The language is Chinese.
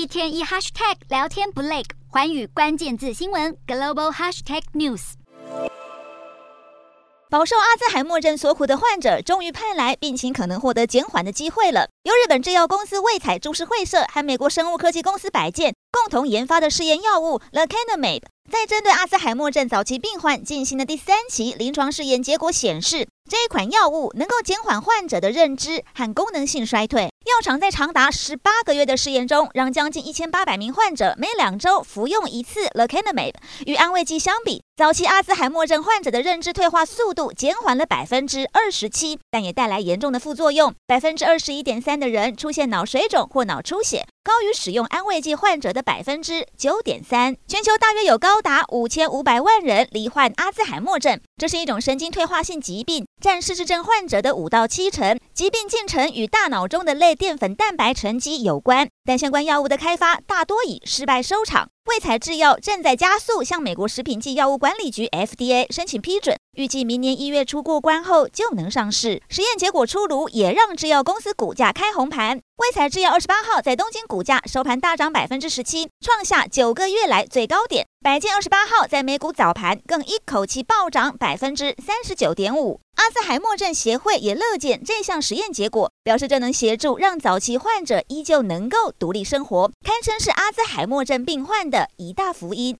一天一 hashtag 聊天不累，环宇关键字新闻 global hashtag news。饱受阿兹海默症所苦的患者，终于盼来病情可能获得减缓的机会了。由日本制药公司卫彩株式会社和美国生物科技公司百健共同研发的试验药物 Lecanemab，在针对阿兹海默症早期病患进行的第三期临床试验结果显示，这一款药物能够减缓患者的认知和功能性衰退。药厂在长达十八个月的试验中，让将近一千八百名患者每两周服用一次 Lecanemab，与安慰剂相比，早期阿兹海默症患者的认知退化速度减缓了百分之二十七，但也带来严重的副作用，百分之二十一点三的人出现脑水肿或脑出血。高于使用安慰剂患者的百分之九点三。全球大约有高达五千五百万人罹患阿兹海默症，这是一种神经退化性疾病，占失智症患者的五到七成。疾病进程与大脑中的类淀粉蛋白沉积有关，但相关药物的开发大多以失败收场。卫彩制药正在加速向美国食品及药物管理局 FDA 申请批准，预计明年一月初过关后就能上市。实验结果出炉，也让制药公司股价开红盘。卫彩制药二十八号在东京股价收盘大涨百分之十七，创下九个月来最高点。百健二十八号在美股早盘更一口气暴涨百分之三十九点五。阿兹海默症协会也乐见这项实验结果，表示这能协助让早期患者依旧能够独立生活，堪称是阿兹海默症病患的一大福音。